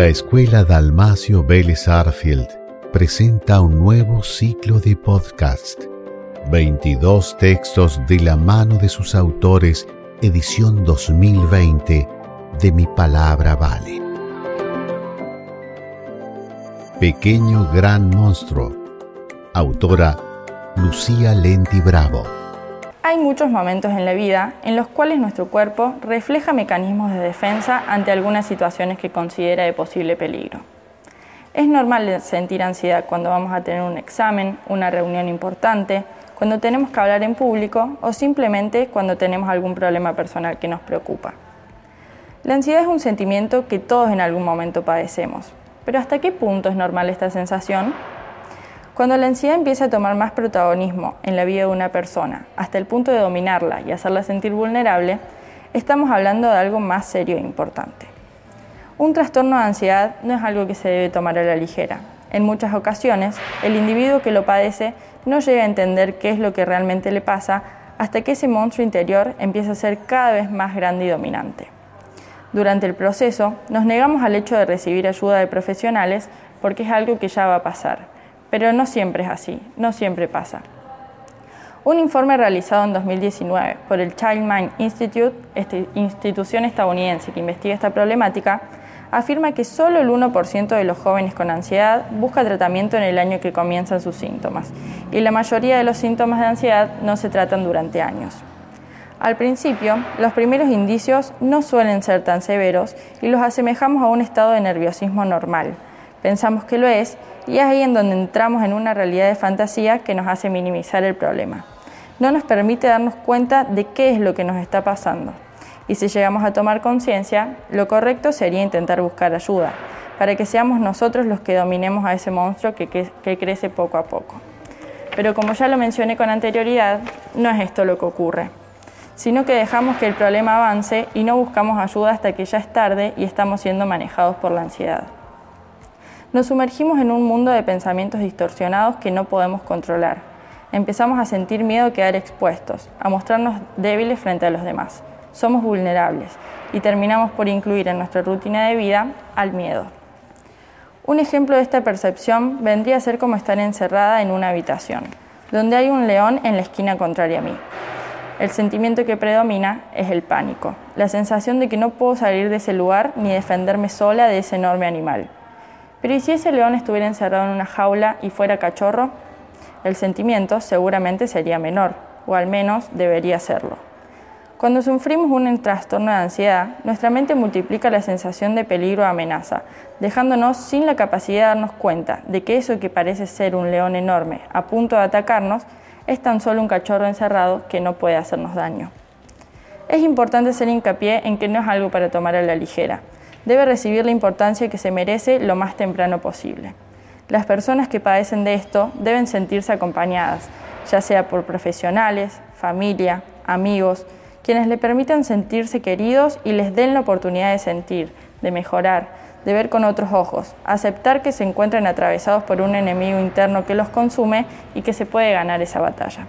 La Escuela Dalmacio Vélez Arfield presenta un nuevo ciclo de podcast. 22 textos de la mano de sus autores, edición 2020 de Mi Palabra Vale. Pequeño Gran Monstruo. Autora Lucía Lenti Bravo. Hay muchos momentos en la vida en los cuales nuestro cuerpo refleja mecanismos de defensa ante algunas situaciones que considera de posible peligro. Es normal sentir ansiedad cuando vamos a tener un examen, una reunión importante, cuando tenemos que hablar en público o simplemente cuando tenemos algún problema personal que nos preocupa. La ansiedad es un sentimiento que todos en algún momento padecemos, pero ¿hasta qué punto es normal esta sensación? Cuando la ansiedad empieza a tomar más protagonismo en la vida de una persona, hasta el punto de dominarla y hacerla sentir vulnerable, estamos hablando de algo más serio e importante. Un trastorno de ansiedad no es algo que se debe tomar a la ligera. En muchas ocasiones, el individuo que lo padece no llega a entender qué es lo que realmente le pasa hasta que ese monstruo interior empieza a ser cada vez más grande y dominante. Durante el proceso, nos negamos al hecho de recibir ayuda de profesionales porque es algo que ya va a pasar pero no siempre es así, no siempre pasa. Un informe realizado en 2019 por el Child Mind Institute, esta institución estadounidense que investiga esta problemática, afirma que solo el 1% de los jóvenes con ansiedad busca tratamiento en el año que comienzan sus síntomas, y la mayoría de los síntomas de ansiedad no se tratan durante años. Al principio, los primeros indicios no suelen ser tan severos y los asemejamos a un estado de nerviosismo normal. Pensamos que lo es y es ahí en donde entramos en una realidad de fantasía que nos hace minimizar el problema. No nos permite darnos cuenta de qué es lo que nos está pasando. Y si llegamos a tomar conciencia, lo correcto sería intentar buscar ayuda, para que seamos nosotros los que dominemos a ese monstruo que, que crece poco a poco. Pero como ya lo mencioné con anterioridad, no es esto lo que ocurre, sino que dejamos que el problema avance y no buscamos ayuda hasta que ya es tarde y estamos siendo manejados por la ansiedad nos sumergimos en un mundo de pensamientos distorsionados que no podemos controlar. Empezamos a sentir miedo a quedar expuestos, a mostrarnos débiles frente a los demás. Somos vulnerables y terminamos por incluir en nuestra rutina de vida al miedo. Un ejemplo de esta percepción vendría a ser como estar encerrada en una habitación, donde hay un león en la esquina contraria a mí. El sentimiento que predomina es el pánico, la sensación de que no puedo salir de ese lugar ni defenderme sola de ese enorme animal. Pero ¿y si ese león estuviera encerrado en una jaula y fuera cachorro? El sentimiento seguramente sería menor, o al menos debería serlo. Cuando sufrimos un trastorno de ansiedad, nuestra mente multiplica la sensación de peligro o amenaza, dejándonos sin la capacidad de darnos cuenta de que eso que parece ser un león enorme a punto de atacarnos es tan solo un cachorro encerrado que no puede hacernos daño. Es importante hacer hincapié en que no es algo para tomar a la ligera, debe recibir la importancia que se merece lo más temprano posible. Las personas que padecen de esto deben sentirse acompañadas, ya sea por profesionales, familia, amigos, quienes le permitan sentirse queridos y les den la oportunidad de sentir, de mejorar, de ver con otros ojos, aceptar que se encuentren atravesados por un enemigo interno que los consume y que se puede ganar esa batalla.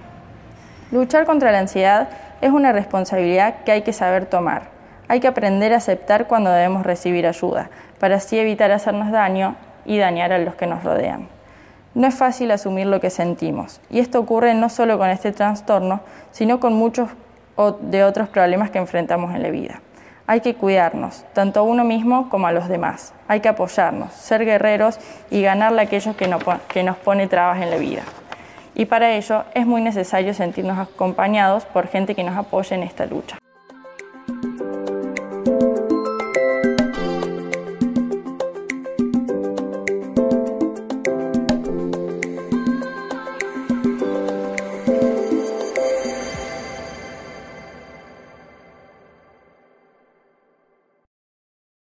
Luchar contra la ansiedad es una responsabilidad que hay que saber tomar hay que aprender a aceptar cuando debemos recibir ayuda, para así evitar hacernos daño y dañar a los que nos rodean. No es fácil asumir lo que sentimos, y esto ocurre no solo con este trastorno, sino con muchos de otros problemas que enfrentamos en la vida. Hay que cuidarnos, tanto a uno mismo como a los demás. Hay que apoyarnos, ser guerreros y ganarle a aquellos que, que nos pone trabas en la vida. Y para ello es muy necesario sentirnos acompañados por gente que nos apoye en esta lucha.